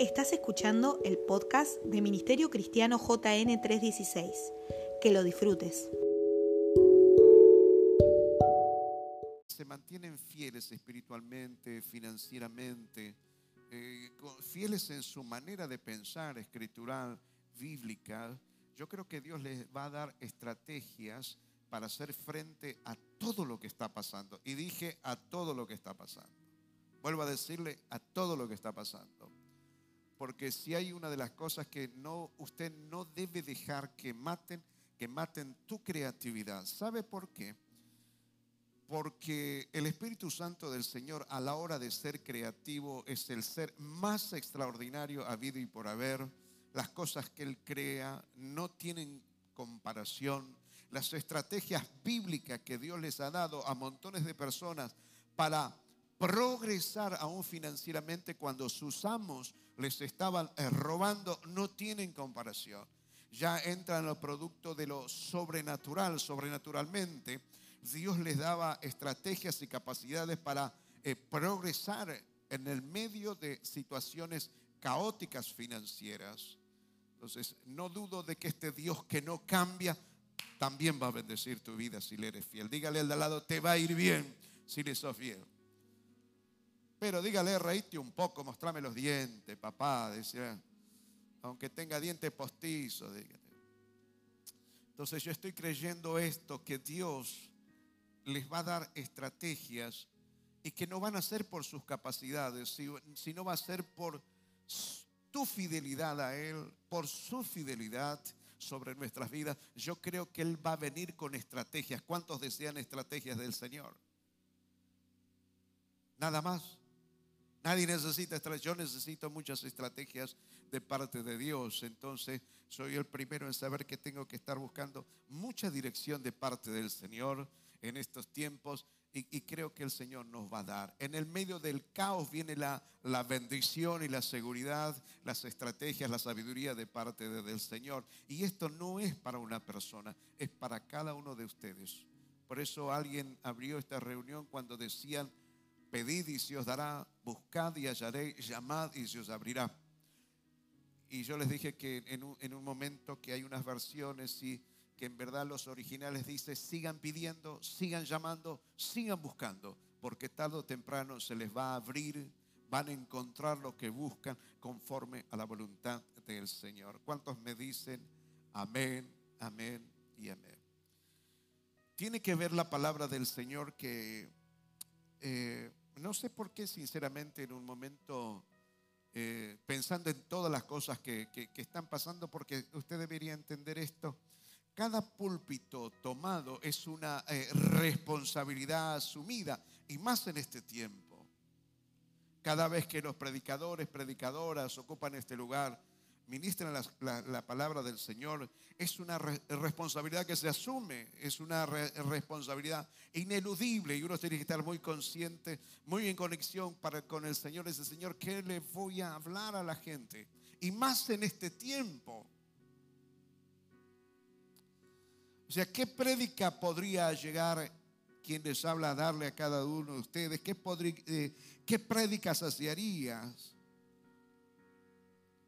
Estás escuchando el podcast de Ministerio Cristiano JN 316. Que lo disfrutes. Se mantienen fieles espiritualmente, financieramente, eh, fieles en su manera de pensar escritural, bíblica. Yo creo que Dios les va a dar estrategias para hacer frente a todo lo que está pasando. Y dije a todo lo que está pasando. Vuelvo a decirle a todo lo que está pasando. Porque si hay una de las cosas que no, usted no debe dejar que maten, que maten tu creatividad. ¿Sabe por qué? Porque el Espíritu Santo del Señor a la hora de ser creativo es el ser más extraordinario habido y por haber. Las cosas que Él crea no tienen comparación. Las estrategias bíblicas que Dios les ha dado a montones de personas para progresar aún financieramente cuando sus amos les estaban eh, robando no tienen comparación. Ya entran los productos de lo sobrenatural, sobrenaturalmente. Dios les daba estrategias y capacidades para eh, progresar en el medio de situaciones caóticas financieras. Entonces, no dudo de que este Dios que no cambia, también va a bendecir tu vida si le eres fiel. Dígale al de al lado, te va a ir bien si le sos fiel. Pero dígale, reíte un poco, mostrame los dientes, papá, decía, aunque tenga dientes postizos. Entonces yo estoy creyendo esto, que Dios les va a dar estrategias y que no van a ser por sus capacidades, sino va a ser por tu fidelidad a Él, por su fidelidad sobre nuestras vidas. Yo creo que Él va a venir con estrategias. ¿Cuántos desean estrategias del Señor? Nada más. Nadie necesita estrategias. Yo necesito muchas estrategias de parte de Dios. Entonces, soy el primero en saber que tengo que estar buscando mucha dirección de parte del Señor en estos tiempos. Y, creo que el Señor nos va a dar. En el medio del caos viene la, la bendición y la seguridad, las estrategias, la sabiduría de parte del Señor. Y esto no es para una persona, es para cada uno de ustedes. Por eso alguien abrió esta reunión cuando decían, pedid y se os dará, buscad y hallaréis, llamad y se os abrirá. Y yo les dije que en un, en un momento que hay unas versiones y que en verdad los originales dice, sigan pidiendo, sigan llamando, sigan buscando, porque tarde o temprano se les va a abrir, van a encontrar lo que buscan conforme a la voluntad del Señor. ¿Cuántos me dicen amén, amén y amén? Tiene que ver la palabra del Señor que eh, no sé por qué, sinceramente, en un momento, eh, pensando en todas las cosas que, están pasando, porque usted debería entender esto, cada púlpito tomado es una eh, responsabilidad asumida, y más en este tiempo. Cada vez que los predicadores, predicadoras ocupan este lugar, ministran la, palabra del Señor, es una responsabilidad que se asume, es una responsabilidad ineludible y uno tiene que estar muy consciente, muy en conexión para, con el Señor, ese Señor, ¿qué le voy a hablar a la gente? Y más en este tiempo. O sea, ¿qué prédica podría llegar quien les habla a darle a cada uno de ustedes? ¿Qué, eh, harías?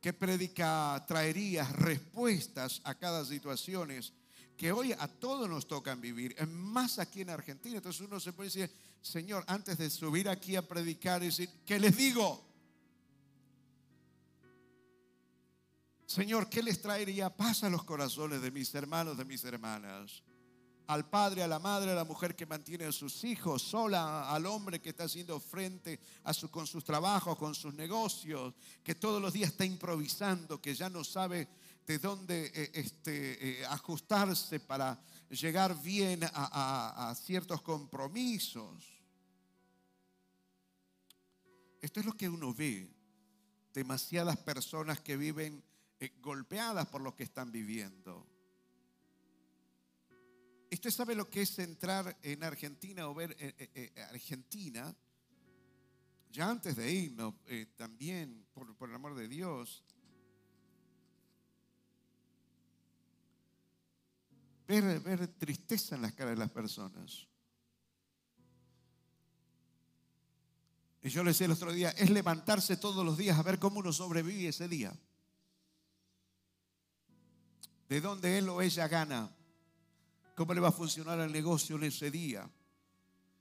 ¿Qué predica traería respuestas a cada situación que hoy a todos nos tocan vivir, más aquí en Argentina. Entonces uno se puede decir, Señor, antes de subir aquí a predicar decir, ¿qué les digo? Señor, ¿qué les traería paz a los corazones de mis hermanos, de mis hermanas? Al padre, a la madre, a la mujer que mantiene a sus hijos, sola, al hombre que está haciendo frente a su, con sus trabajos, con sus negocios, que todos los días está improvisando, que ya no sabe de dónde eh, este, eh, ajustarse para llegar bien a, ciertos compromisos. Esto es lo que uno ve. Demasiadas personas que viven eh, golpeadas por lo que están viviendo ¿Usted sabe lo que es entrar en Argentina o ver eh, eh, eh, Argentina? Ya antes de irnos, también, por, el amor de Dios, ver, ver tristeza en las caras de las personas. Y yo le decía el otro día, es levantarse todos los días a ver cómo uno sobrevive ese día. De dónde él o ella gana. ¿Cómo le va a funcionar el negocio en ese día?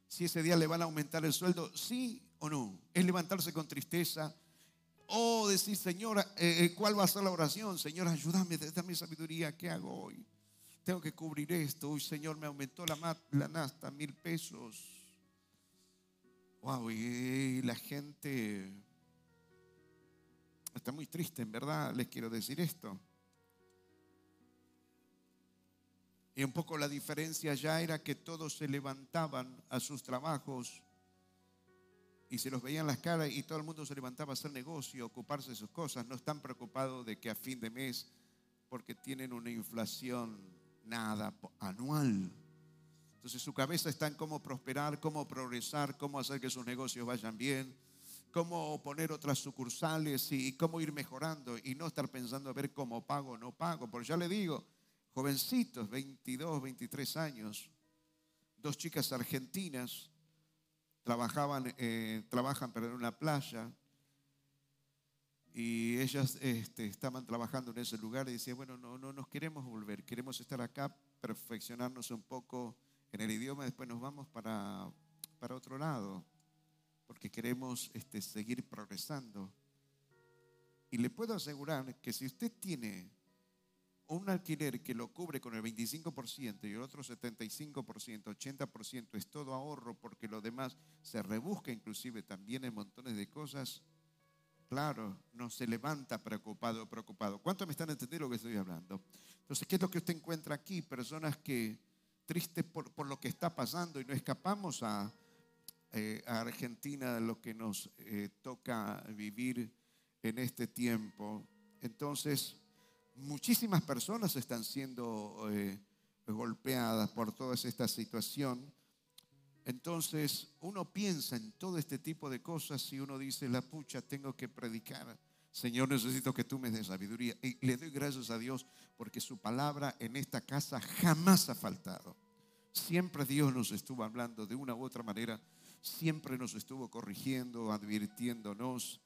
Si ese día le van a aumentar el sueldo, sí o no. Es levantarse con tristeza. O decir, Señor, eh, eh, ¿cuál va a ser la oración? Señor, ayúdame, dame sabiduría. ¿Qué hago hoy? Tengo que cubrir esto. Uy, Señor, me aumentó la, la nasta mil pesos Wow, y la gente está muy triste, en verdad, les quiero decir esto. Y un poco la diferencia ya era que todos se levantaban a sus trabajos y se los veían las caras y todo el mundo se levantaba a hacer negocio, ocuparse de sus cosas. No están preocupados de que a fin de mes, porque tienen una inflación nada anual, entonces su cabeza está en cómo prosperar, cómo progresar, cómo hacer que sus negocios vayan bien, cómo poner otras sucursales y cómo ir mejorando y no estar pensando a ver cómo pago o no pago. Porque ya le digo, jovencitos, 22, 23 años, dos chicas argentinas trabajaban, eh, trabajan en una playa y ellas este, estaban trabajando en ese lugar y decían, bueno, no, no nos queremos volver, queremos estar acá, perfeccionarnos un poco en el idioma, después nos vamos para, para otro lado, porque queremos este, seguir progresando. Y le puedo asegurar que si usted tiene un alquiler que lo cubre con el 25% y el otro 75%, 80% es todo ahorro porque lo demás se rebusca inclusive también en montones de cosas, claro, no se levanta preocupado preocupado. ¿Cuánto me están entendiendo lo que estoy hablando? Entonces, ¿qué es lo que usted encuentra aquí? Personas que tristes por, lo que está pasando y no escapamos a, eh, Argentina lo que nos eh, toca vivir en este tiempo. Entonces, muchísimas personas están siendo eh, golpeadas por toda esta situación. Entonces, uno piensa en todo este tipo de cosas y uno dice, la pucha, tengo que predicar. Señor, necesito que tú me des sabiduría. Y le doy gracias a Dios porque su palabra en esta casa jamás ha faltado. Siempre Dios nos estuvo hablando de una u otra manera. Siempre nos estuvo corrigiendo, advirtiéndonos.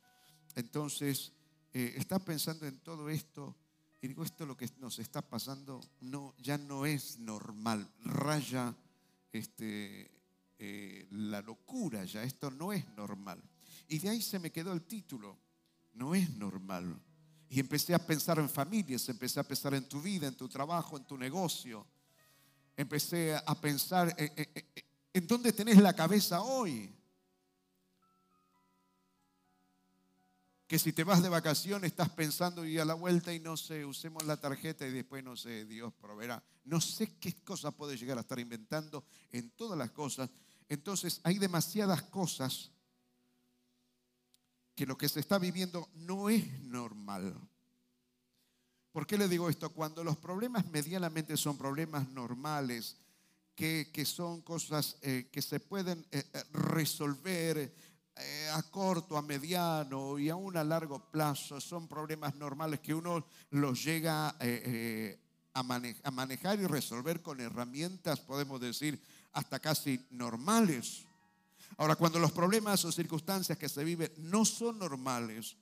Entonces, eh, está pensando en todo esto. Y digo, esto lo que nos está pasando no, ya no es normal. Raya este, eh, la locura ya. Esto no es normal. Y de ahí se me quedó el título no es normal. Y empecé a pensar en familias, empecé a pensar en tu vida, en tu trabajo, en tu negocio. Empecé a pensar en, dónde tenés la cabeza hoy. Que si te vas de vacaciones estás pensando y a la vuelta y no sé, usemos la tarjeta y después no sé, Dios proveerá. No sé qué cosa puede llegar a estar inventando en todas las cosas. Entonces hay demasiadas cosas que lo que se está viviendo no es normal. ¿Por qué le digo esto? Cuando los problemas medianamente son problemas normales, que, son cosas eh, que se pueden eh, eh, resolver a corto, a mediano y aún a largo plazo, son problemas normales que uno los llega a manejar y resolver con herramientas, podemos decir, hasta casi normales. Ahora, cuando los problemas o circunstancias que se viven no son normales,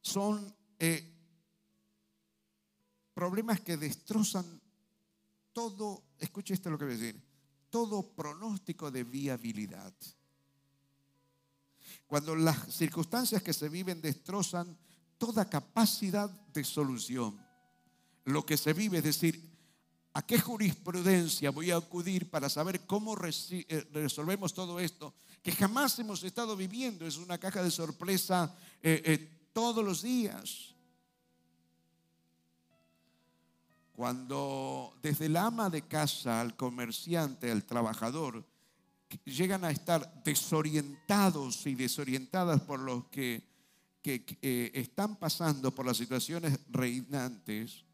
son eh, problemas que destrozan todo, escuche esto lo que voy a decir, todo pronóstico de viabilidad. Cuando las circunstancias que se viven destrozan toda capacidad de solución, lo que se vive, es decir, ¿A qué jurisprudencia voy a acudir para saber cómo eh, resolvemos todo esto? Que jamás hemos estado viviendo. Es una caja de sorpresa eh, eh, todos los días. Cuando desde el ama de casa al comerciante, al trabajador, llegan a estar desorientados y desorientadas por los que, que están pasando por las situaciones reinantes,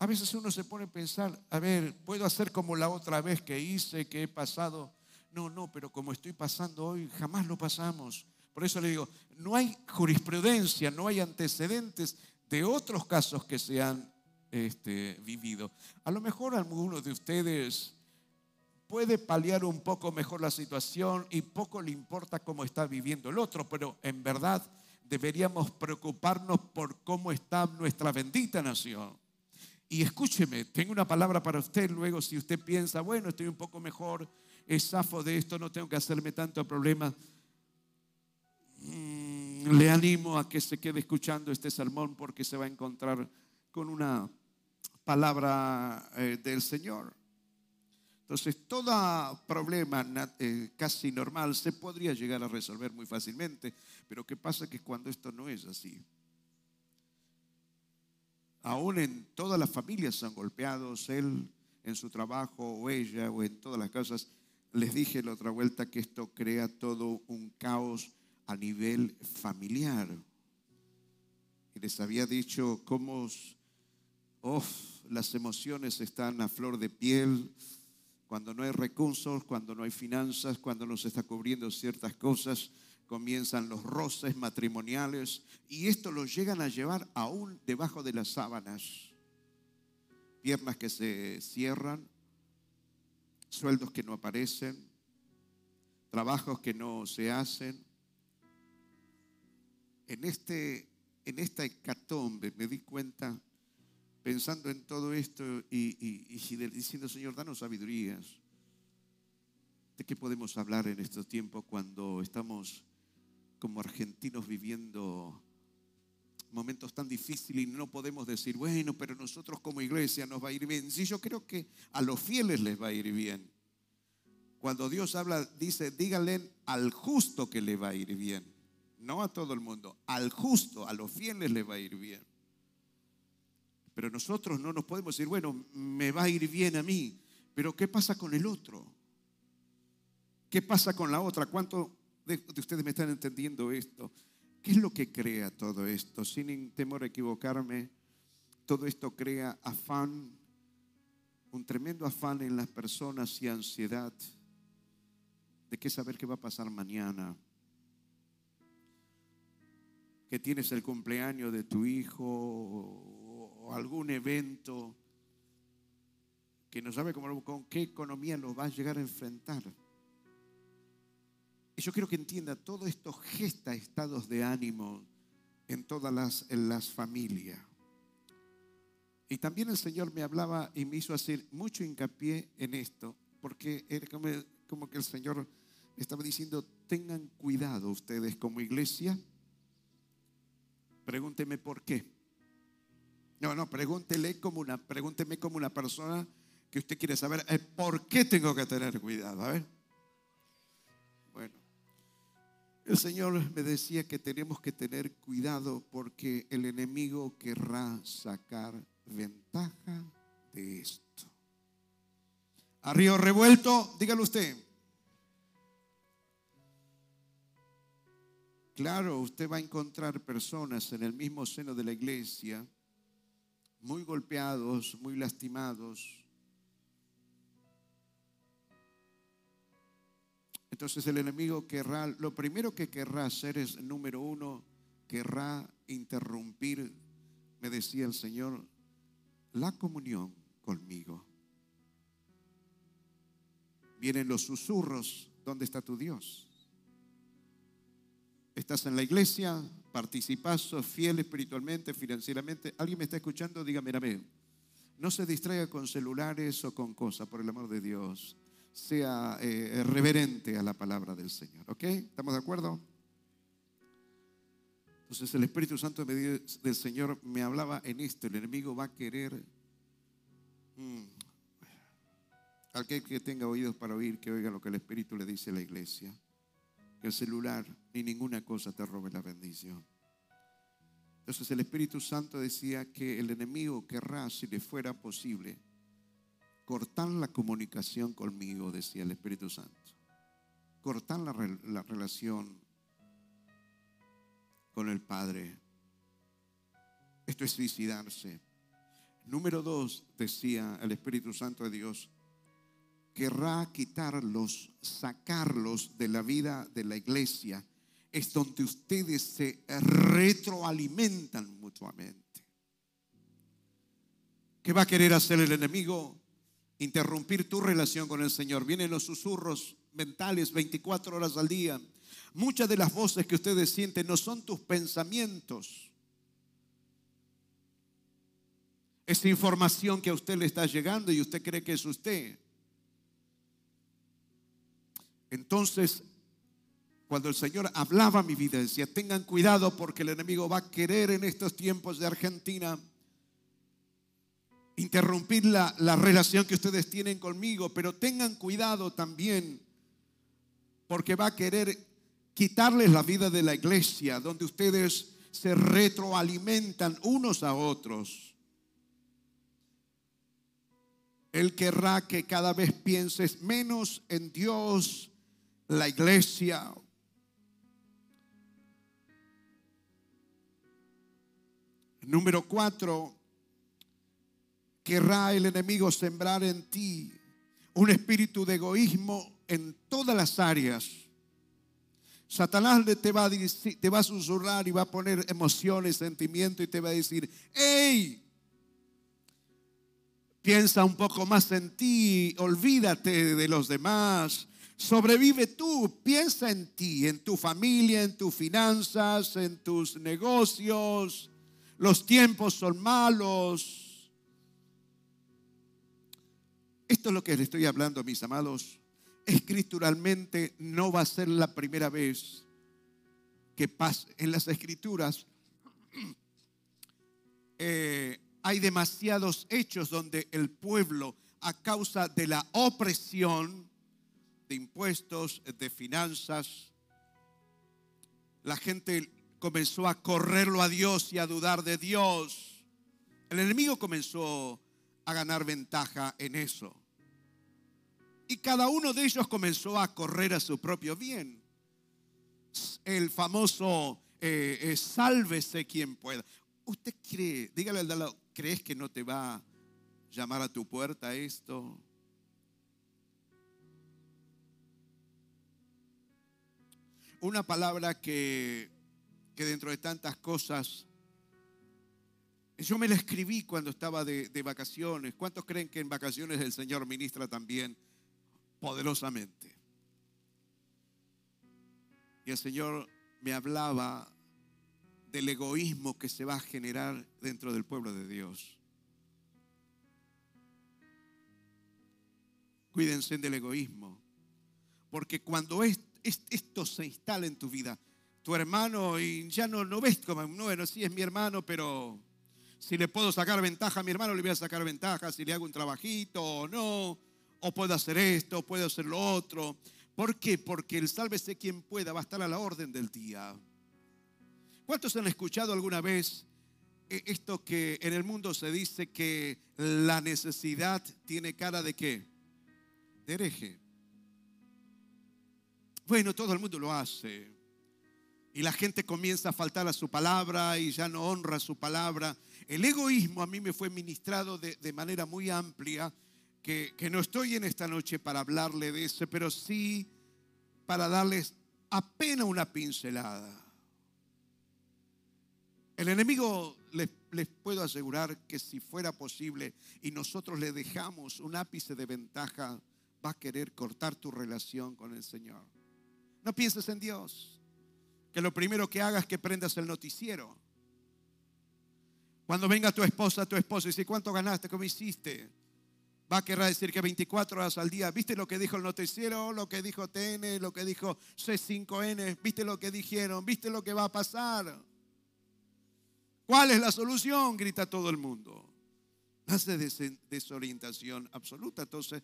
a veces uno se pone a pensar, a ver, puedo hacer como la otra vez que hice, que he pasado. No, no, pero como estoy pasando hoy, jamás lo pasamos. Por eso le digo, no hay jurisprudencia, no hay antecedentes de otros casos que se han este, vivido. A lo mejor algunos de ustedes puede paliar un poco mejor la situación y poco le importa cómo está viviendo el otro, pero en verdad deberíamos preocuparnos por cómo está nuestra bendita nación. Y escúcheme, tengo una palabra para usted luego si usted piensa, bueno, estoy un poco mejor, zafo de esto, no tengo que hacerme tanto problema. Mm, le animo a que se quede escuchando este sermón porque se va a encontrar con una palabra eh, del Señor. Entonces, todo problema eh, casi normal se podría llegar a resolver muy fácilmente, pero ¿qué pasa que cuando esto no es así? Aún en todas las familias son golpeados, él en su trabajo o ella o en todas las casas. Les dije la otra vuelta que esto crea todo un caos a nivel familiar. Les había dicho cómo las emociones están a flor de piel, cuando no hay recursos, cuando no hay finanzas, cuando no se está cubriendo ciertas cosas, comienzan los roces matrimoniales y esto lo llegan a llevar aún debajo de las sábanas. Piernas que se cierran, sueldos que no aparecen, trabajos que no se hacen. En, este, en esta hecatombe me di cuenta pensando en todo esto y, diciendo, Señor, danos sabidurías. ¿De qué podemos hablar en estos tiempos cuando estamos como argentinos viviendo momentos tan difíciles y no podemos decir, bueno, pero nosotros como iglesia nos va a ir bien? Sí, yo creo que a los fieles les va a ir bien. Cuando Dios habla, dice, díganle al justo que le va a ir bien. No a todo el mundo, al justo, a los fieles le va a ir bien. Pero nosotros no nos podemos decir, bueno, me va a ir bien a mí, pero ¿qué pasa con el otro? ¿Qué pasa con la otra? ¿Cuánto de, ustedes me están entendiendo esto? ¿Qué es lo que crea todo esto? Sin temor a equivocarme, todo esto crea afán, un tremendo afán en las personas y ansiedad de qué saber qué va a pasar mañana. Que tienes el cumpleaños de tu hijo algún evento que no sabe cómo, con qué economía lo va a llegar a enfrentar. Y yo quiero que entienda, todo esto gesta estados de ánimo en todas las, familias. Y también el Señor me hablaba y me hizo hacer mucho hincapié en esto, porque era como, como que el Señor estaba diciendo, tengan cuidado ustedes como iglesia. Pregúnteme por qué. No, no, pregúntele como una, pregúnteme como una persona que usted quiere saber eh, por qué tengo que tener cuidado. A ver. Bueno, el Señor me decía que tenemos que tener cuidado porque el enemigo querrá sacar ventaja de esto. A revuelto, dígalo usted. Claro, usted va a encontrar personas en el mismo seno de la iglesia muy golpeados, muy lastimados. Entonces el enemigo querrá, lo primero que querrá hacer es, número uno, querrá interrumpir, me decía el Señor, la comunión conmigo. Vienen los susurros, ¿dónde está tu Dios? ¿Estás en la iglesia? ¿Participas? ¿Sos fiel espiritualmente, financieramente? ¿Alguien me está escuchando? Dígame amén. No se distraiga con celulares o con cosas, por el amor de Dios. Sea eh, reverente a la palabra del Señor. ¿Ok? ¿Estamos de acuerdo? Entonces el Espíritu Santo del Señor me hablaba en esto. El enemigo va a querer... Hmm, aquel que tenga oídos para oír, que oiga lo que el Espíritu le dice a la iglesia que el celular ni ninguna cosa te robe la bendición. Entonces el Espíritu Santo decía que el enemigo querrá, si le fuera posible, cortar la comunicación conmigo, decía el Espíritu Santo. Cortar la, la relación con el Padre. Esto es suicidarse. Número dos, decía el Espíritu Santo de Dios, querrá quitarlos, sacarlos de la vida de la iglesia, es donde ustedes se retroalimentan mutuamente. ¿Qué va a querer hacer el enemigo? interrumpir tu relación con el Señor. Vienen los susurros mentales 24 horas al día. Muchas de las voces que ustedes sienten no son tus pensamientos. Es información que a usted le está llegando y usted cree que es usted. Entonces, cuando el Señor hablaba mi vida, decía, tengan cuidado porque el enemigo va a querer en estos tiempos de Argentina interrumpir la, la relación que ustedes tienen conmigo, pero tengan cuidado también porque va a querer quitarles la vida de la iglesia, donde ustedes se retroalimentan unos a otros. Él querrá que cada vez pienses menos en Dios, la iglesia. Número cuatro, querrá el enemigo sembrar en ti un espíritu de egoísmo en todas las áreas. Satanás te va, a te va a susurrar y va a poner emociones, sentimientos y te va a decir, hey, piensa un poco más en ti, olvídate de los demás, sobrevive tú, piensa en ti, en tu familia, en tus finanzas, en tus negocios, los tiempos son malos, esto es lo que le estoy hablando, mis amados. Escrituralmente no va a ser la primera vez que pase. En las escrituras eh, hay demasiados hechos donde el pueblo, a causa de la opresión de impuestos, de finanzas, la gente comenzó a correrlo a Dios y a dudar de Dios. El enemigo comenzó a ganar ventaja en eso. Y cada uno de ellos comenzó a correr a su propio bien. El famoso eh, eh, sálvese quien pueda. ¿Usted cree, dígale al lado, ¿crees que no te va a llamar a tu puerta esto? Una palabra que, que dentro de tantas cosas yo me la escribí cuando estaba de, de, vacaciones. ¿Cuántos creen que en vacaciones el Señor ministra también? poderosamente. Y el Señor me hablaba del egoísmo que se va a generar dentro del pueblo de Dios. Cuídense del egoísmo, porque cuando esto se instala en tu vida, tu hermano y ya no, no ves como, bueno, sí es mi hermano, pero si le puedo sacar ventaja a mi hermano, le voy a sacar ventaja, si le hago un trabajito o no, o puedo hacer esto, o puedo hacer lo otro. ¿Por qué? Porque el sálvese quien pueda va a estar a la orden del día. ¿Cuántos han escuchado alguna vez eh, esto que en el mundo se dice que la necesidad tiene cara de qué? De hereje. Bueno, todo el mundo lo hace. Y la gente comienza a faltar a su palabra y ya no honra su palabra. El egoísmo a mí me fue ministrado de, de manera muy amplia que, no estoy en esta noche para hablarle de eso, pero sí para darles apenas una pincelada. El enemigo les, les, puedo asegurar que si fuera posible y nosotros le dejamos un ápice de ventaja, va a querer cortar tu relación con el Señor. No pienses en Dios. Que lo primero que hagas es que prendas el noticiero. Cuando venga tu esposa, tu esposo y dice, ¿cuánto ganaste? ¿Cómo hiciste? va a querer decir que 24 horas al día, ¿viste lo que dijo el noticiero? Lo que dijo TN, lo que dijo C5N, ¿viste lo que dijeron? ¿Viste lo que va a pasar? ¿Cuál es la solución? Grita todo el mundo. Hace desorientación absoluta. Entonces,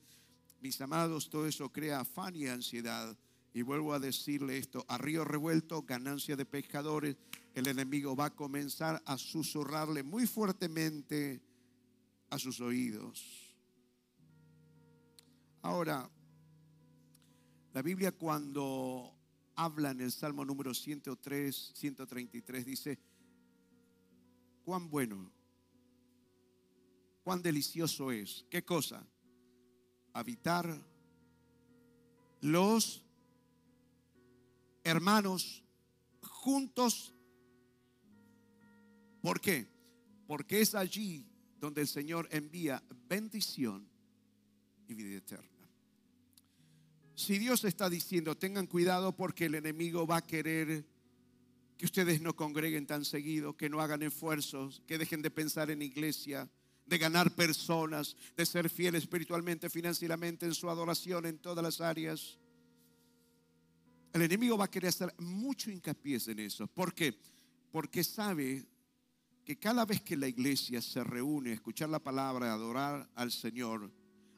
mis amados, todo eso crea afán y ansiedad. Y vuelvo a decirle esto, a río revuelto, ganancia de pescadores, el enemigo va a comenzar a susurrarle muy fuertemente a sus oídos Ahora, la Biblia cuando habla en el Salmo número 103, 133, dice, cuán bueno, cuán delicioso es. ¿Qué cosa? Habitar los hermanos juntos. ¿Por qué? Porque es allí donde el Señor envía bendición y vida eterna. Si Dios está diciendo, tengan cuidado porque el enemigo va a querer que ustedes no congreguen tan seguido, que no hagan esfuerzos, que dejen de pensar en iglesia, de ganar personas, de ser fieles espiritualmente, financieramente, en su adoración, en todas las áreas. El enemigo va a querer hacer mucho hincapié en eso. ¿Por qué? Porque sabe que cada vez que la iglesia se reúne a escuchar la palabra, a adorar al Señor,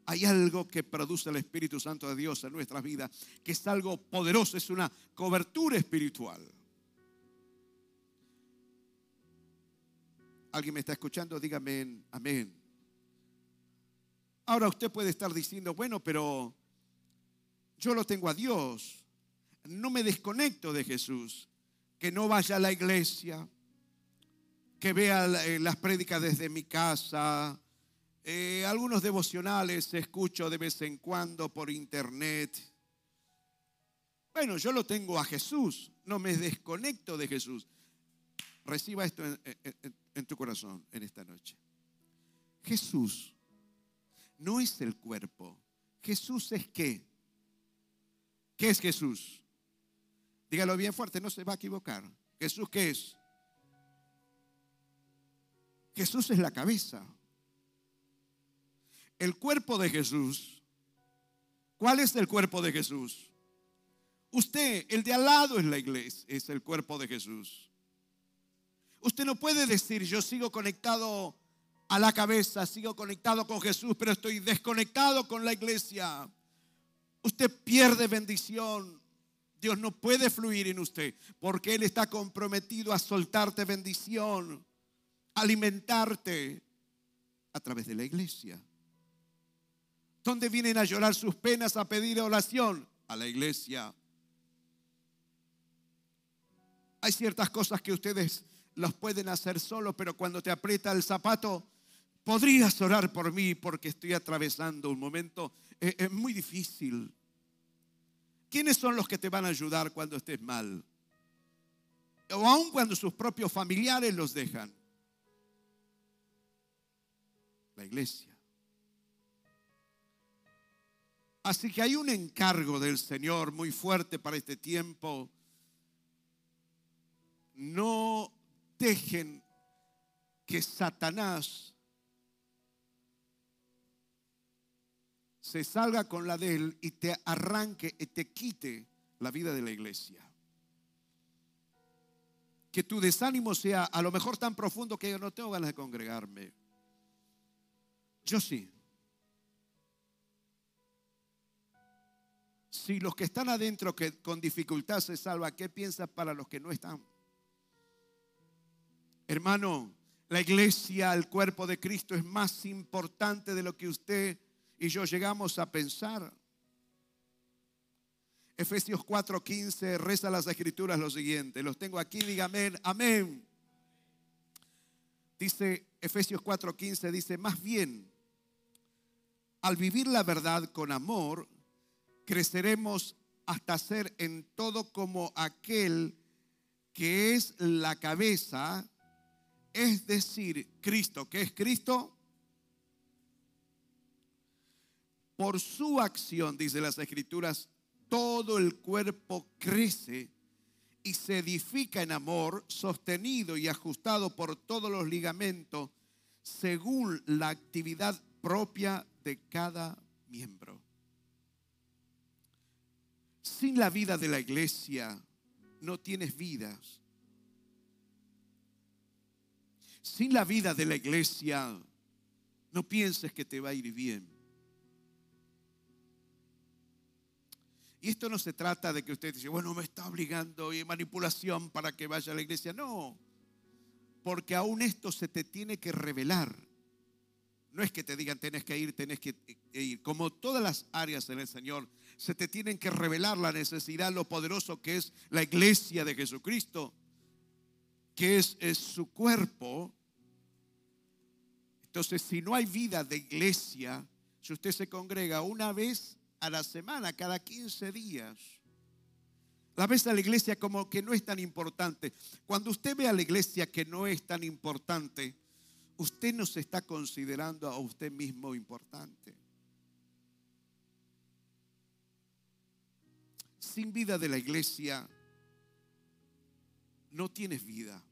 hay algo que produce el Espíritu Santo de Dios en nuestras vidas, que es algo poderoso, es una cobertura espiritual. ¿Alguien me está escuchando? Dígame amén. Ahora usted puede estar diciendo, bueno, pero yo lo tengo a Dios, no me desconecto de Jesús, que no vaya a la iglesia, que vea eh, las prédicas desde mi casa, eh, algunos devocionales escucho de vez en cuando por internet. Bueno, yo lo tengo a Jesús, no me desconecto de Jesús. Reciba esto en, tu corazón en esta noche. Jesús no es el cuerpo. Jesús es qué? ¿Qué es Jesús? Dígalo bien fuerte, no se va a equivocar. Jesús qué es? Jesús es la cabeza el cuerpo de Jesús. ¿Cuál es el cuerpo de Jesús? Usted, el de al lado es la iglesia, es el cuerpo de Jesús. Usted no puede decir, yo sigo conectado a la cabeza, sigo conectado con Jesús, pero estoy desconectado con la iglesia. Usted pierde bendición. Dios no puede fluir en usted porque Él está comprometido a soltarte bendición, alimentarte a través de la iglesia. ¿Dónde vienen a llorar sus penas, a pedir oración? A la iglesia. Hay ciertas cosas que ustedes los pueden hacer solo, pero cuando te aprieta el zapato, podrías orar por mí porque estoy atravesando un momento eh, eh, muy difícil. ¿Quiénes son los que te van a ayudar cuando estés mal? O aun cuando sus propios familiares los dejan. La iglesia. Así que hay un encargo del Señor muy fuerte para este tiempo. No dejen que Satanás se salga con la de él y te arranque y te quite la vida de la iglesia. Que tu desánimo sea a lo mejor tan profundo que yo no tengo ganas de congregarme. Yo sí. Si los que están adentro que con dificultad se salvan, ¿qué piensas para los que no están? Hermano, la iglesia, el cuerpo de Cristo es más importante de lo que usted y yo llegamos a pensar. Efesios 4:15 reza las escrituras lo siguiente. Los tengo aquí, dígame amén. Dice Efesios 4:15, dice, más bien, al vivir la verdad con amor, creceremos hasta ser en todo como aquel que es la cabeza, es decir, Cristo. ¿Qué es Cristo? Por su acción, dice las escrituras, todo el cuerpo crece y se edifica en amor, sostenido y ajustado por todos los ligamentos, según la actividad propia de cada miembro. Sin la vida de la iglesia no tienes vidas. Sin la vida de la iglesia no pienses que te va a ir bien. Y esto no se trata de que usted dice, bueno, me está obligando y manipulación para que vaya a la iglesia. No, porque aún esto se te tiene que revelar. No es que te digan, tenés que ir, tenés que ir. Como todas las áreas en el Señor, se te tienen que revelar la necesidad, lo poderoso que es la iglesia de Jesucristo, que es, es su cuerpo. Entonces, si no hay vida de iglesia, si usted se congrega una vez a la semana, cada 15 días. La vez a la iglesia como que no es tan importante. Cuando usted ve a la iglesia que no es tan importante, usted no se está considerando a usted mismo importante. Sin vida de la iglesia, no tienes vida.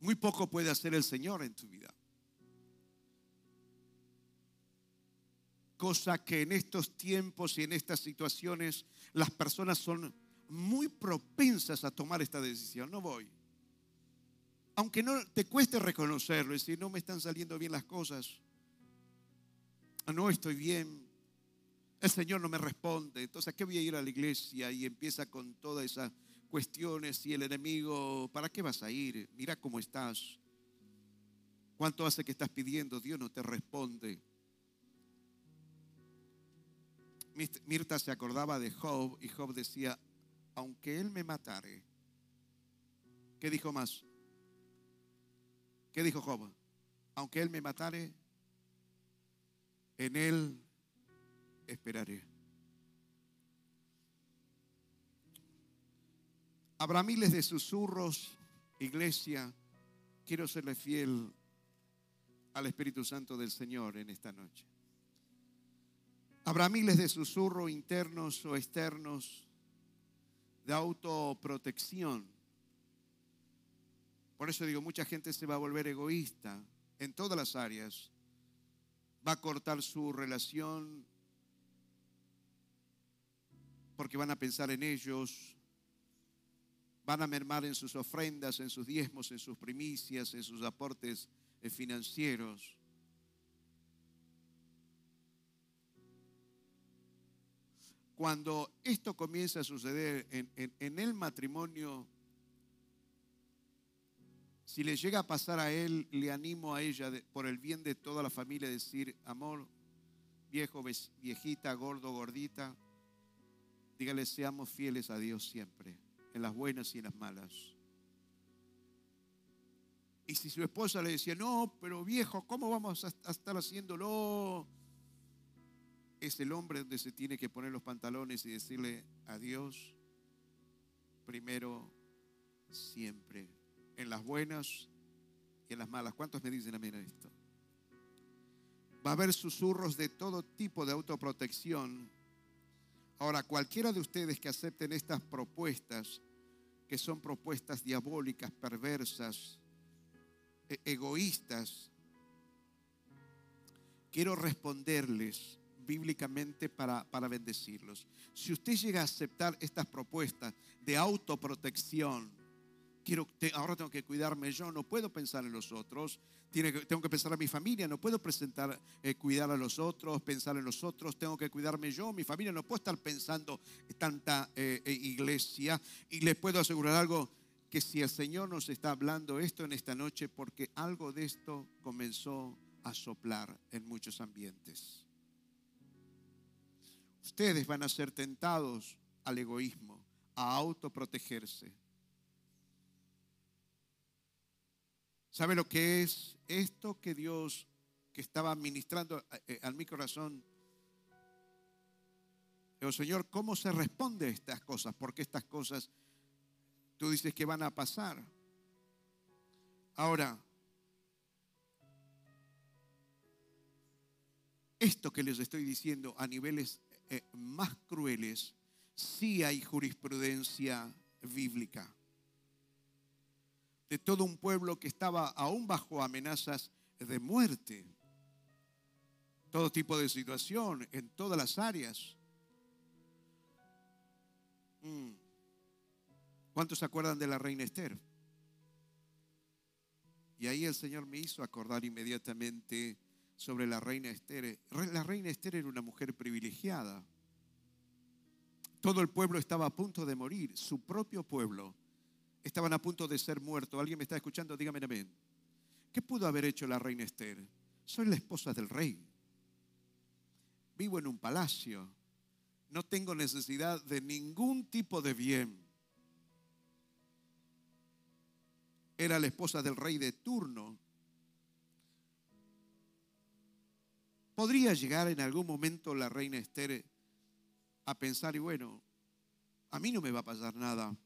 Muy poco puede hacer el Señor en tu vida. Cosa que en estos tiempos y en estas situaciones las personas son muy propensas a tomar esta decisión. No voy. Aunque no te cueste reconocerlo, es decir, no me están saliendo bien las cosas. No estoy bien. El Señor no me responde. Entonces, ¿a qué voy a ir a la iglesia? Y empieza con todas esas cuestiones y el enemigo, ¿para qué vas a ir? Mira cómo estás. ¿Cuánto hace que estás pidiendo? Dios no te responde. Mirta se acordaba de Job y Job decía, aunque él me matare, ¿qué dijo más? ¿Qué dijo Job? Aunque él me matare, en él esperaré. Habrá miles de susurros, iglesia. Quiero serle fiel al Espíritu Santo del Señor en esta noche. Habrá miles de susurros internos o externos de autoprotección. Por eso digo, mucha gente se va a volver egoísta en todas las áreas. Va a cortar su relación porque van a pensar en ellos, van a mermar en sus ofrendas, en sus diezmos, en sus primicias, en sus aportes eh, financieros. Cuando esto comienza a suceder en, el matrimonio, si le llega a pasar a él, le animo a ella, por el bien de toda la familia, a decir, amor, viejo, viejita, gordo, gordita, dígale, seamos fieles a Dios siempre, en las buenas y en las malas. Y si su esposa le decía, no, pero viejo, ¿cómo vamos a estar haciéndolo? Es el hombre donde se tiene que poner los pantalones y decirle a Dios primero, siempre, en las buenas y en las malas. ¿Cuántos me dicen amén a esto? Va a haber susurros de todo tipo de autoprotección. Ahora, cualquiera de ustedes que acepten estas propuestas, que son propuestas diabólicas, perversas, e-, egoístas, quiero responderles bíblicamente para, para bendecirlos. Si usted llega a aceptar estas propuestas de autoprotección, quiero, ahora tengo que cuidarme yo, no puedo pensar en los otros, tiene tengo que pensar en mi familia, no puedo presentar, eh, cuidar a los otros, pensar en los otros, tengo que cuidarme yo, mi familia, no puedo estar pensando en tanta eh, eh, iglesia. Y les puedo asegurar algo, que si el Señor nos está hablando esto en esta noche, porque algo de esto comenzó a soplar en muchos ambientes. Ustedes van a ser tentados al egoísmo, a autoprotegerse. ¿Sabe lo que es esto que Dios que estaba ministrando eh, a mi corazón? Pero Señor, ¿cómo se responde a estas cosas? Porque estas cosas tú dices que van a pasar. Ahora, esto que les estoy diciendo a niveles eh, más crueles, sí hay jurisprudencia bíblica. De todo un pueblo que estaba aún bajo amenazas de muerte. Todo tipo de situación, en todas las áreas. Mm. ¿Cuántos se acuerdan de la reina Esther? Y ahí el Señor me hizo acordar inmediatamente sobre la reina Esther. La reina Esther era una mujer privilegiada. Todo el pueblo estaba a punto de morir, su propio pueblo. Estaban a punto de ser muertos. ¿Alguien me está escuchando? Dígame amén. ¿Qué pudo haber hecho la reina Esther? Soy la esposa del rey. Vivo en un palacio. No tengo necesidad de ningún tipo de bien. Era la esposa del rey de turno Podría llegar en algún momento la reina Esther a pensar, y bueno, a mí no me va a pasar nada.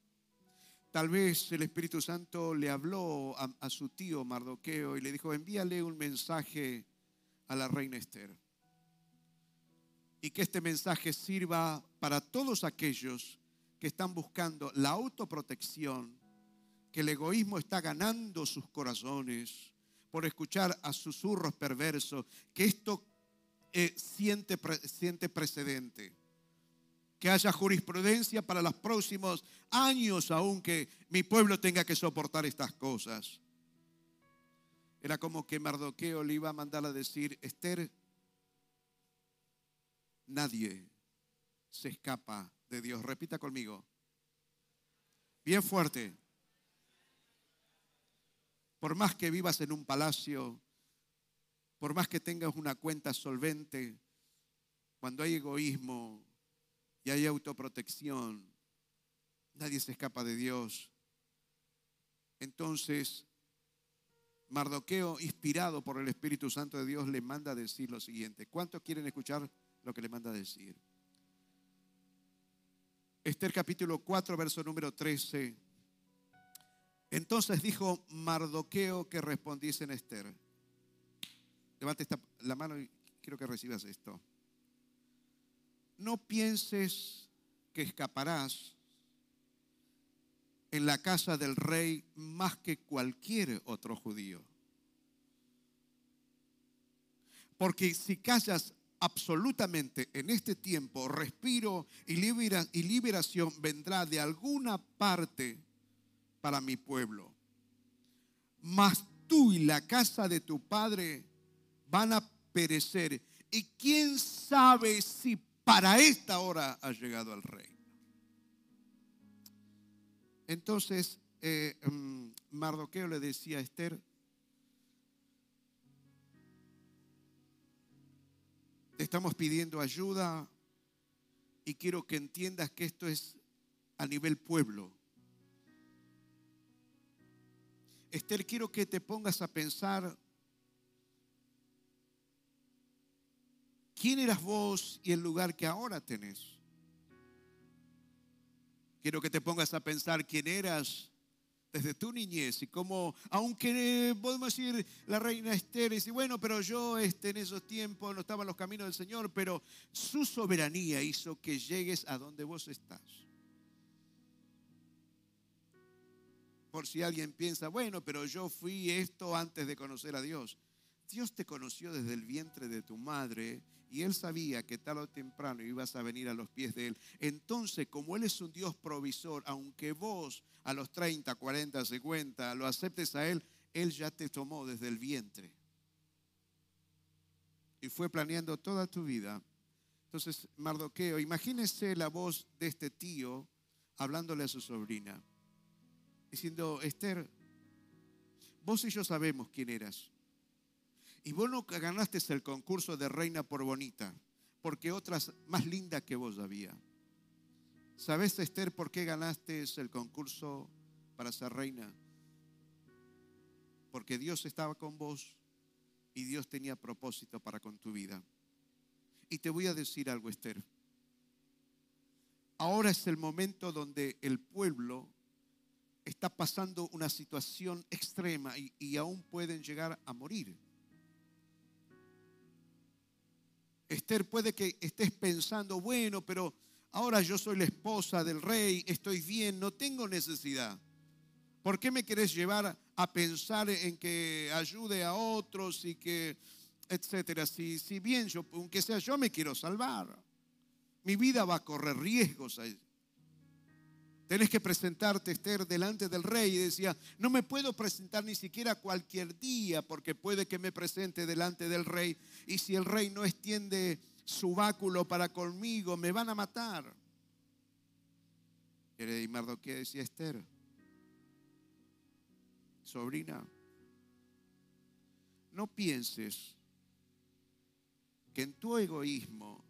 Tal vez el Espíritu Santo le habló a, su tío Mardoqueo y le dijo, envíale un mensaje a la reina Esther. y que este mensaje sirva para todos aquellos que están buscando la autoprotección, que el egoísmo está ganando sus corazones por escuchar a susurros perversos, que esto eh, siente, siente precedente. Que haya jurisprudencia para los próximos años, aunque mi pueblo tenga que soportar estas cosas. Era como que Mardoqueo le iba a mandar a decir, Esther, nadie se escapa de Dios. Repita conmigo. Bien fuerte. Por más que vivas en un palacio, por más que tengas una cuenta solvente, cuando hay egoísmo y hay autoprotección, nadie se escapa de Dios. Entonces, Mardoqueo, inspirado por el Espíritu Santo de Dios, le manda a decir lo siguiente. ¿Cuántos quieren escuchar lo que le manda a decir? Esther capítulo 4, verso número 13. Entonces dijo Mardoqueo que respondiese en Esther. Levante la mano y quiero que recibas esto. No pienses que escaparás en la casa del rey más que cualquier otro judío. Porque si callas absolutamente en este tiempo, respiro y, liberación vendrá de alguna parte para mi pueblo. Mas tú y la casa de tu padre van a perecer. Y quién sabe si para esta hora ha llegado el rey. Entonces, eh, mm, Mardoqueo le decía a Esther, te estamos pidiendo ayuda y quiero que entiendas que esto es a nivel pueblo. Esther, quiero que te pongas a pensar quién eras vos y el lugar que ahora tenés. Quiero que te pongas a pensar quién eras desde tu niñez y cómo, aunque podemos decir la reina Esther, y bueno, pero yo este, en esos tiempos no estaba en los caminos del Señor, pero su soberanía hizo que llegues a donde vos estás. Por si alguien piensa, bueno, pero yo fui esto antes de conocer a Dios. Dios te conoció desde el vientre de tu madre y Él sabía que tarde o temprano ibas a venir a los pies de Él. Entonces, como Él es un Dios provisor, aunque vos a los 30, 40, 50 lo aceptes a Él, Él ya te tomó desde el vientre. Y fue planeando toda tu vida. Entonces, Mardoqueo, imagínese la voz de este tío hablándole a su sobrina, diciendo, Esther, vos y yo sabemos quién eras. Y vos no ganaste el concurso de reina por bonita, porque otras más lindas que vos había. ¿Sabes, Esther, por qué ganaste el concurso para ser reina? Porque Dios estaba con vos y Dios tenía propósito para con tu vida. Y te voy a decir algo, Esther. Ahora es el momento donde el pueblo está pasando una situación extrema y, y aún pueden llegar a morir. Esther, puede que estés pensando, bueno, pero ahora yo soy la esposa del rey, estoy bien, no tengo necesidad. ¿Por qué me querés llevar a pensar en que ayude a otros y que, etcétera? Si, si bien yo, aunque sea yo, me quiero salvar. Mi vida va a correr riesgos. Tenés que presentarte, Esther, delante del rey. Y decía, no me puedo presentar ni siquiera cualquier día porque puede que me presente delante del rey. Y si el rey no extiende su báculo para conmigo, me van a matar. Y Mardoqueo decía, Esther, sobrina, no pienses que en tu egoísmo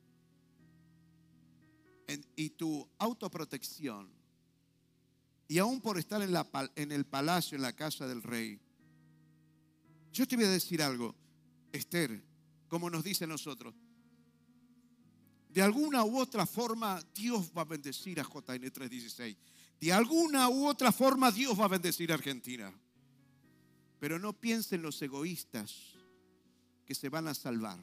y tu autoprotección y aún por estar en, el palacio, en la casa del rey. Yo te voy a decir algo, Esther, como nos dice nosotros. De alguna u otra forma Dios va a bendecir a JN 316. De alguna u otra forma Dios va a bendecir a Argentina. Pero no piensen los egoístas que se van a salvar.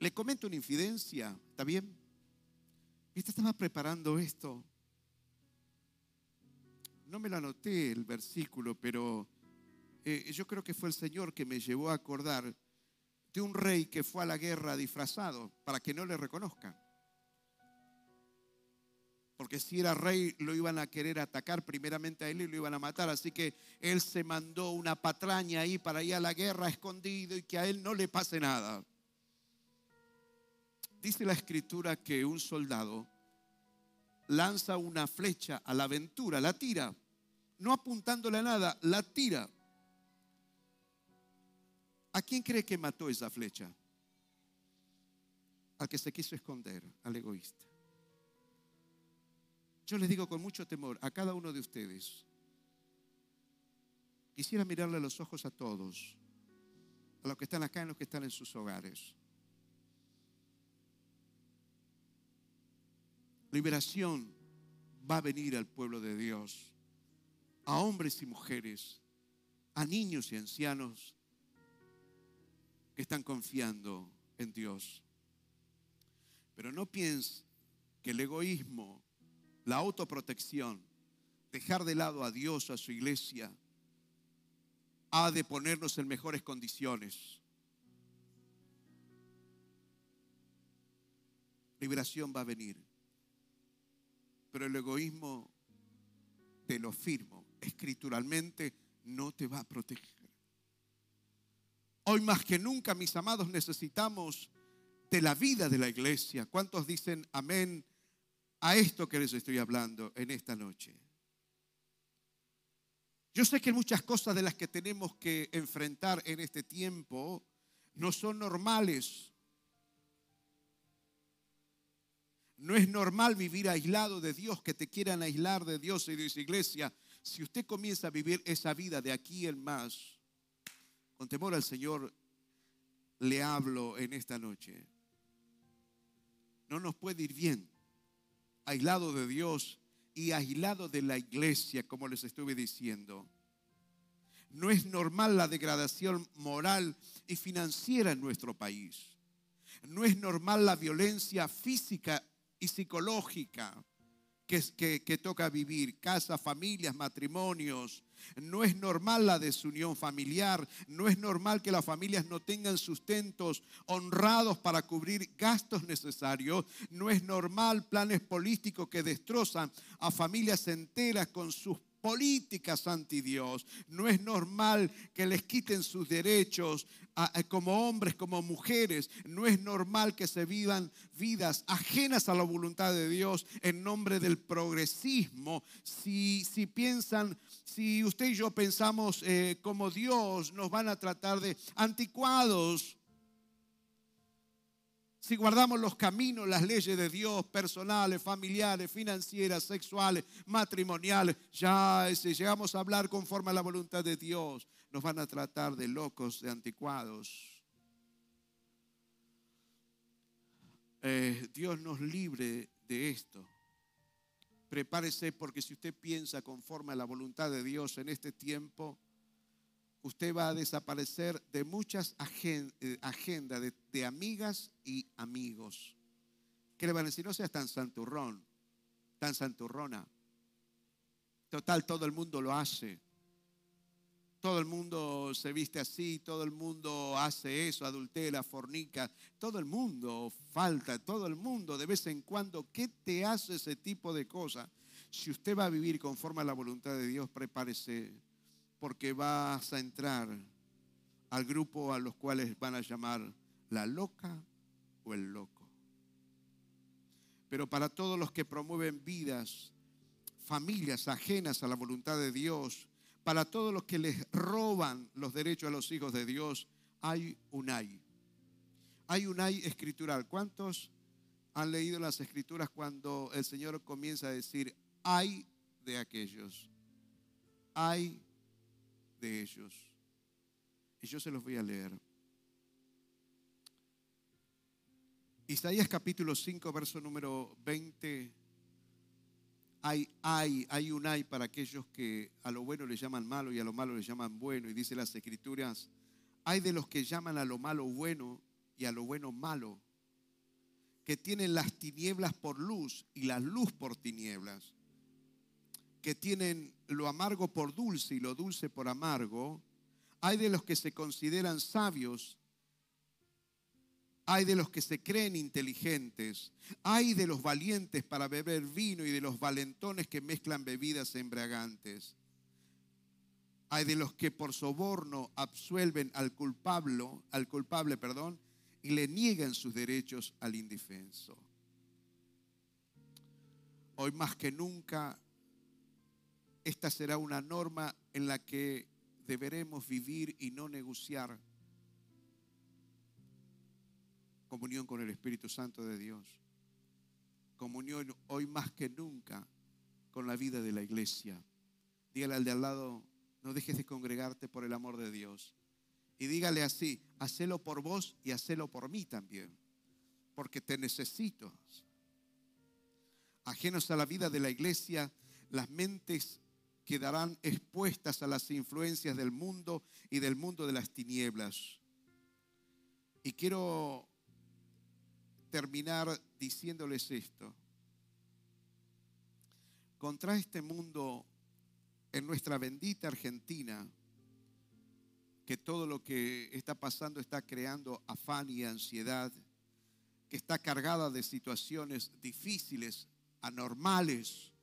Le comento una infidencia, ¿está bien? Viste, estaba preparando esto. No me lo anoté el versículo, pero eh, yo creo que fue el Señor que me llevó a acordar de un rey que fue a la guerra disfrazado para que no le reconozcan. Porque si era rey lo iban a querer atacar primeramente a él y lo iban a matar. Así que él se mandó una patraña ahí para ir a la guerra escondido y que a él no le pase nada. Dice la escritura que un soldado lanza una flecha a la aventura, la tira, no apuntándole a nada, la tira. ¿A quién cree que mató esa flecha? Al que se quiso esconder, al egoísta. Yo les digo con mucho temor a cada uno de ustedes, quisiera mirarle los ojos a todos, a los que están acá y a los que están en sus hogares. Liberación va a venir al pueblo de Dios, a hombres y mujeres, a niños y ancianos que están confiando en Dios. Pero no pienses que el egoísmo, la autoprotección, dejar de lado a Dios, a su iglesia, ha de ponernos en mejores condiciones. Liberación va a venir. Pero el egoísmo, te lo firmo, escrituralmente no te va a proteger. Hoy más que nunca, mis amados, necesitamos de la vida de la iglesia. ¿Cuántos dicen amén a esto que les estoy hablando en esta noche? Yo sé que muchas cosas de las que tenemos que enfrentar en este tiempo no son normales. No es normal vivir aislado de Dios, que te quieran aislar de Dios y de su iglesia. Si usted comienza a vivir esa vida de aquí en más, con temor al Señor le hablo en esta noche. No nos puede ir bien aislado de Dios y aislado de la iglesia, como les estuve diciendo. No es normal la degradación moral y financiera en nuestro país. No es normal la violencia física psicológica que, que, toca vivir. Casa, familias, matrimonios, no es normal la desunión familiar, no es normal que las familias no tengan sustentos honrados para cubrir gastos necesarios, no es normal planes políticos que destrozan a familias enteras con sus políticas anti Dios. No es normal que les quiten sus derechos como hombres, como mujeres. No es normal que se vivan vidas ajenas a la voluntad de Dios en nombre del progresismo. Si, si piensan, si usted y yo pensamos eh, como Dios, nos van a tratar de anticuados si guardamos los caminos, las leyes de Dios, personales, familiares, financieras, sexuales, matrimoniales, ya si llegamos a hablar conforme a la voluntad de Dios, nos van a tratar de locos, de anticuados. Eh, Dios nos libre de esto. Prepárese porque si usted piensa conforme a la voluntad de Dios en este tiempo, usted va a desaparecer de muchas eh, agendas de, amigas y amigos. ¿Qué le van a decir? No seas tan santurrón, tan santurrona. Total, todo el mundo lo hace. Todo el mundo se viste así, todo el mundo hace eso, adultera, fornica, todo el mundo falta, todo el mundo de vez en cuando, ¿qué te hace ese tipo de cosas? Si usted va a vivir conforme a la voluntad de Dios, prepárese porque vas a entrar al grupo a los cuales van a llamar la loca o el loco. Pero para todos los que promueven vidas, familias ajenas a la voluntad de Dios, para todos los que les roban los derechos a los hijos de Dios, hay un ay. Hay un ay escritural. ¿Cuántos han leído las escrituras cuando el Señor comienza a decir, hay de aquellos? Hay de ellos. Y yo se los voy a leer. Isaías capítulo 5, verso número 20. Hay, hay, hay un hay para aquellos que a lo bueno le llaman malo y a lo malo le llaman bueno. Y dice las escrituras, hay de los que llaman a lo malo bueno y a lo bueno malo. que tienen las tinieblas por luz y la luz por tinieblas, que tienen lo amargo por dulce y lo dulce por amargo, hay de los que se consideran sabios, hay de los que se creen inteligentes, hay de los valientes para beber vino y de los valentones que mezclan bebidas embriagantes. Hay de los que por soborno absuelven al culpable, al culpable, perdón, y le niegan sus derechos al indefenso. Hoy más que nunca, esta será una norma en la que deberemos vivir y no negociar comunión con el Espíritu Santo de Dios. Comunión hoy más que nunca con la vida de la iglesia. Dígale al de al lado, no dejes de congregarte por el amor de Dios. Y dígale así, hacelo por vos y hacelo por mí también, porque te necesito. Ajenos a la vida de la iglesia, las mentes quedarán expuestas a las influencias del mundo y del mundo de las tinieblas. Y quiero terminar diciéndoles esto. Contra este mundo en nuestra bendita Argentina, que todo lo que está pasando está creando afán y ansiedad, que está cargada de situaciones difíciles, anormales,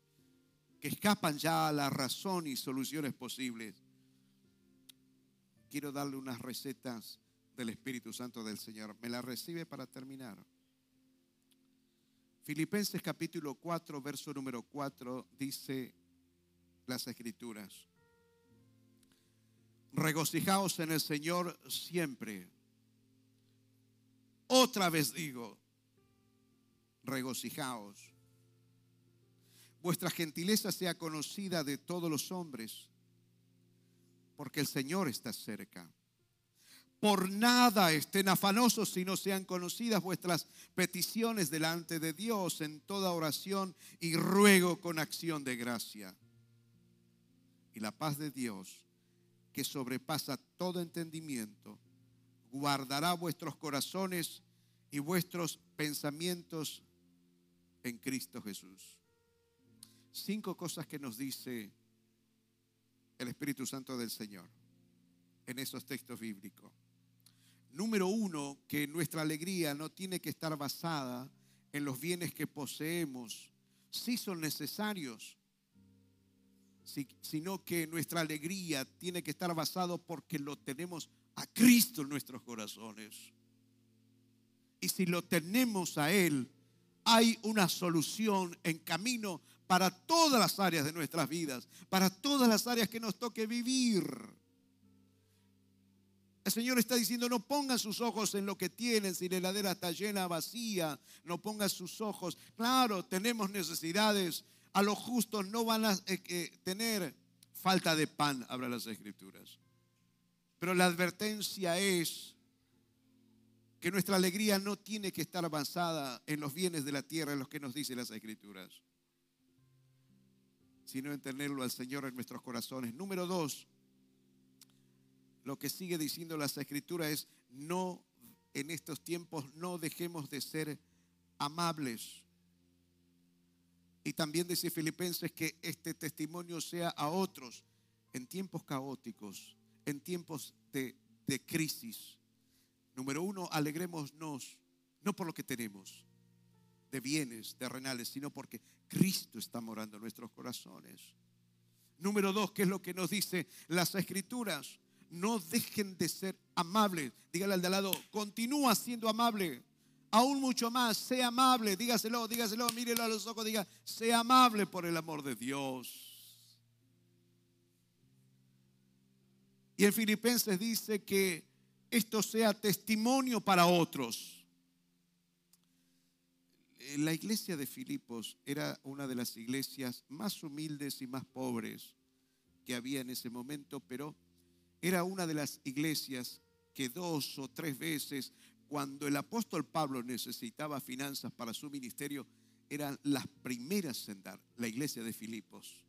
que escapan ya a la razón y soluciones posibles. Quiero darle unas recetas del Espíritu Santo del Señor. ¿Me la recibe para terminar? Filipenses capítulo 4, verso número 4 dice las escrituras regocijaos en el Señor siempre. Otra vez digo, regocijaos. Vuestra gentileza sea conocida de todos los hombres, porque el Señor está cerca. Por nada estén afanosos si no sean conocidas vuestras peticiones delante de Dios en toda oración y ruego con acción de gracia. Y la paz de Dios que sobrepasa todo entendimiento, guardará vuestros corazones y vuestros pensamientos en Cristo Jesús. Cinco cosas que nos dice el Espíritu Santo del Señor en esos textos bíblicos. Número uno, que nuestra alegría no tiene que estar basada en los bienes que poseemos. Sí son necesarios, sino que nuestra alegría tiene que estar basado porque lo tenemos a Cristo en nuestros corazones. Y si lo tenemos a Él, hay una solución en camino para todas las áreas de nuestras vidas, para todas las áreas que nos toque vivir. El Señor está diciendo, no pongan sus ojos en lo que tienen, si la heladera está llena, vacía, no pongan sus ojos. Claro, tenemos necesidades, a los justos no van a eh, eh, tener falta de pan, habla las escrituras. Pero la advertencia es que nuestra alegría no tiene que estar basada en los bienes de la tierra, en los que nos dicen las escrituras, sino en tenerlo al Señor en nuestros corazones. Número dos, lo que sigue diciendo las escrituras es, no, en estos tiempos no dejemos de ser amables. Y también dice Filipenses que este testimonio sea a otros en tiempos caóticos, en tiempos de, crisis. Número uno, alegrémonos, no por lo que tenemos, de bienes terrenales, sino porque Cristo está morando en nuestros corazones. Número dos, ¿qué es lo que nos dice las escrituras? No dejen de ser amables. Dígale al de al lado, continúa siendo amable aún mucho más, sea amable, dígaselo, dígaselo, mírelo a los ojos, diga, sea amable por el amor de Dios. Y en Filipenses dice que esto sea testimonio para otros. La iglesia de Filipos era una de las iglesias más humildes y más pobres que había en ese momento, pero era una de las iglesias que dos o tres veces cuando el apóstol Pablo necesitaba finanzas para su ministerio, eran las primeras en dar, la iglesia de Filipos.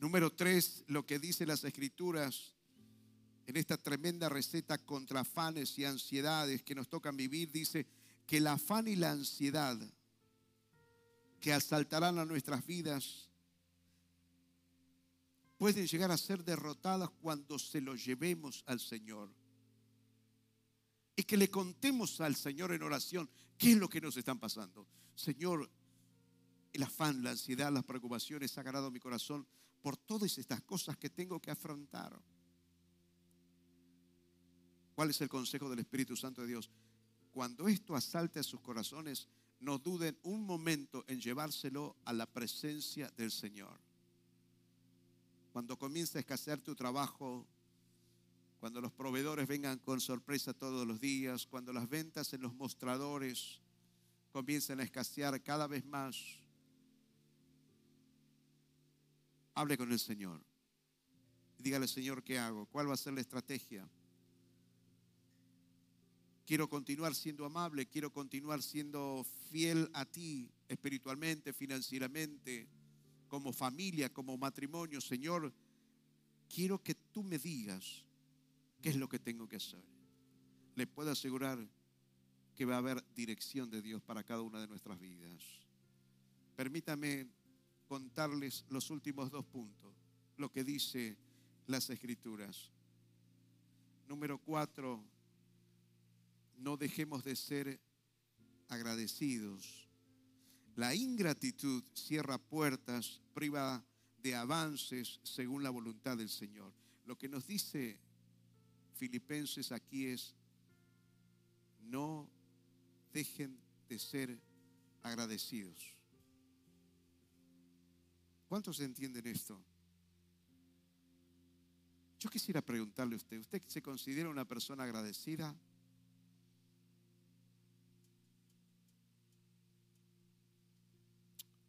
Número tres, lo que dice las escrituras en esta tremenda receta contra afanes y ansiedades que nos tocan vivir, dice que el afán y la ansiedad que asaltarán a nuestras vidas pueden llegar a ser derrotadas cuando se lo llevemos al Señor. Y que le contemos al Señor en oración qué es lo que nos están pasando. Señor, el afán, la ansiedad, las preocupaciones ha ganado mi corazón por todas estas cosas que tengo que afrontar. ¿Cuál es el consejo del Espíritu Santo de Dios? Cuando esto asalte a sus corazones, no duden un momento en llevárselo a la presencia del Señor. Cuando comienza a escasear tu trabajo, cuando los proveedores vengan con sorpresa todos los días, cuando las ventas en los mostradores comiencen a escasear cada vez más, hable con el Señor. dígale, Señor, ¿qué hago? ¿Cuál va a ser la estrategia? Quiero continuar siendo amable, quiero continuar siendo fiel a ti espiritualmente, financieramente, como familia, como matrimonio. Señor, quiero que tú me digas qué es lo que tengo que hacer. Le puedo asegurar que va a haber dirección de Dios para cada una de nuestras vidas. Permítame contarles los últimos dos puntos, lo que dice las escrituras. Número cuatro, no dejemos de ser agradecidos. La ingratitud cierra puertas, priva de avances según la voluntad del Señor. Lo que nos dice Filipenses aquí es, no dejen de ser agradecidos. ¿Cuántos entienden esto? Yo quisiera preguntarle a usted, ¿usted se considera una persona agradecida?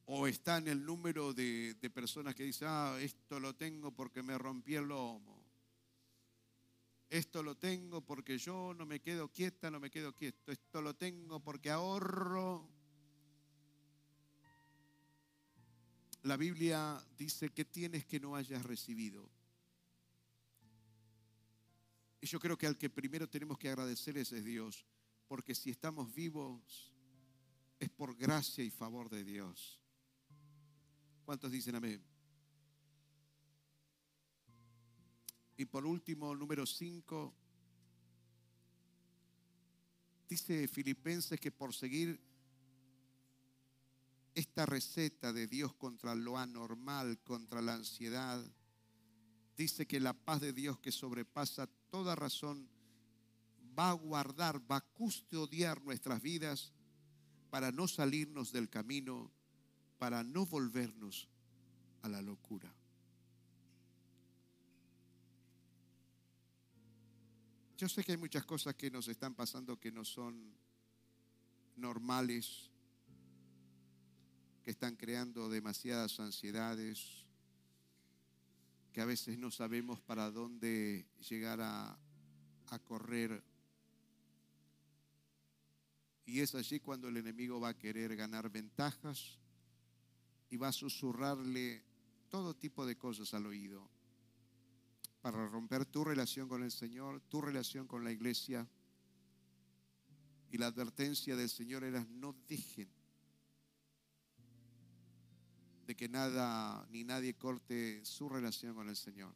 O está en el número de, personas que dicen, ah, esto lo tengo porque me rompí el lomo. Esto lo tengo porque yo no me quedo quieta, no me quedo quieto. Esto lo tengo porque ahorro. La Biblia dice que tienes que no hayas recibido. Y yo creo que al que primero tenemos que agradecer es Dios, porque si estamos vivos es por gracia y favor de Dios. ¿Cuántos dicen amén? Y por último, número 5, dice Filipenses que por seguir esta receta de Dios contra lo anormal, contra la ansiedad, dice que la paz de Dios que sobrepasa toda razón va a guardar, va a custodiar nuestras vidas para no salirnos del camino para no volvernos a la locura. Yo sé que hay muchas cosas que nos están pasando que no son normales, que están creando demasiadas ansiedades, que a veces no sabemos para dónde llegar a, correr. Y es allí cuando el enemigo va a querer ganar ventajas y va a susurrarle todo tipo de cosas al oído para romper tu relación con el Señor, tu relación con la iglesia. Y la advertencia del Señor era no dejen de que nada ni nadie corte su relación con el Señor.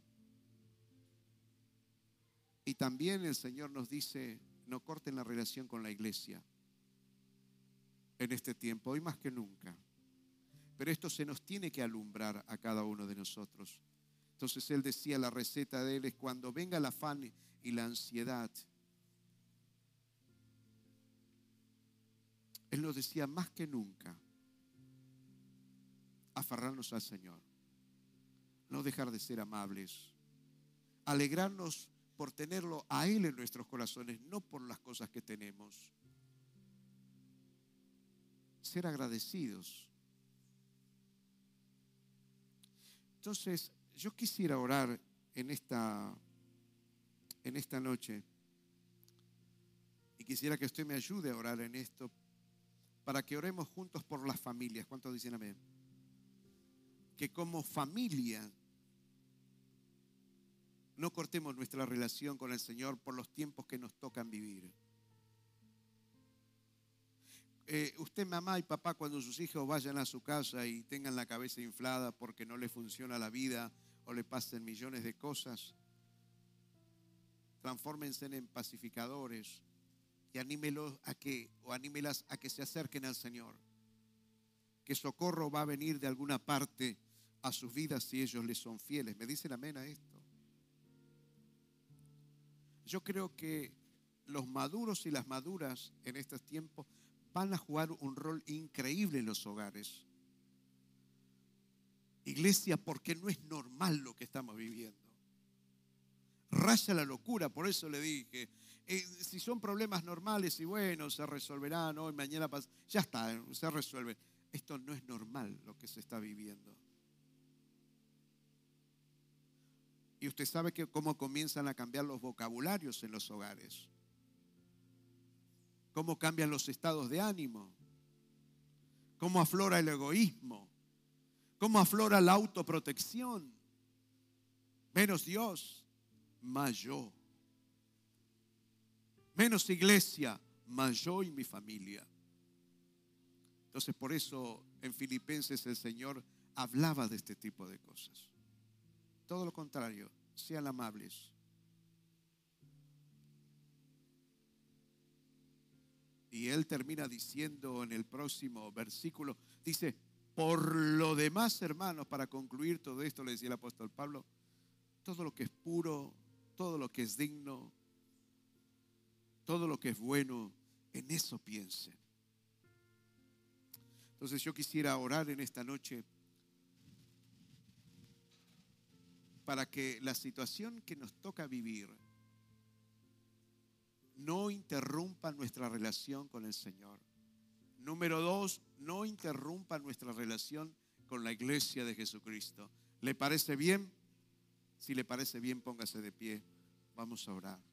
Y también el Señor nos dice, no corten la relación con la iglesia en este tiempo, hoy más que nunca. Pero esto se nos tiene que alumbrar a cada uno de nosotros. Entonces él decía, la receta de él es cuando venga el afán y la ansiedad. Él nos decía más que nunca, aferrarnos al Señor, no dejar de ser amables, alegrarnos por tenerlo a Él en nuestros corazones, no por las cosas que tenemos. Ser agradecidos Entonces, yo quisiera orar en esta, en esta noche y quisiera que usted me ayude a orar en esto para que oremos juntos por las familias. ¿Cuántos dicen amén? Que como familia no cortemos nuestra relación con el Señor por los tiempos que nos tocan vivir. Eh, usted, mamá y papá, cuando sus hijos vayan a su casa y tengan la cabeza inflada porque no les funciona la vida o le pasen millones de cosas, transfórmense en pacificadores y anímelos a que, o anímelas a que se acerquen al Señor. Que socorro va a venir de alguna parte a sus vidas si ellos les son fieles. ¿Me dicen amén a esto? Yo creo que los maduros y las maduras en estos tiempos van a jugar un rol increíble en los hogares. Iglesia, porque no es normal lo que estamos viviendo. Raya la locura, por eso le dije, eh, si son problemas normales y bueno, se resolverán hoy, mañana, ya está, se resuelve. Esto no es normal lo que se está viviendo. Y usted sabe que cómo comienzan a cambiar los vocabularios en los hogares cómo cambian los estados de ánimo, cómo aflora el egoísmo, cómo aflora la autoprotección. Menos Dios, más yo. Menos iglesia, más yo y mi familia. Entonces por eso en Filipenses el Señor hablaba de este tipo de cosas. Todo lo contrario, sean amables, Y él termina diciendo en el próximo versículo, dice, por lo demás, hermanos, para concluir todo esto, le decía el apóstol Pablo, todo lo que es puro, todo lo que es digno, todo lo que es bueno, en eso piensen. Entonces yo quisiera orar en esta noche para que la situación que nos toca vivir, no interrumpa nuestra relación con el Señor. Número dos, no interrumpa nuestra relación con la iglesia de Jesucristo. ¿Le parece bien? Si le parece bien, póngase de pie. Vamos a orar.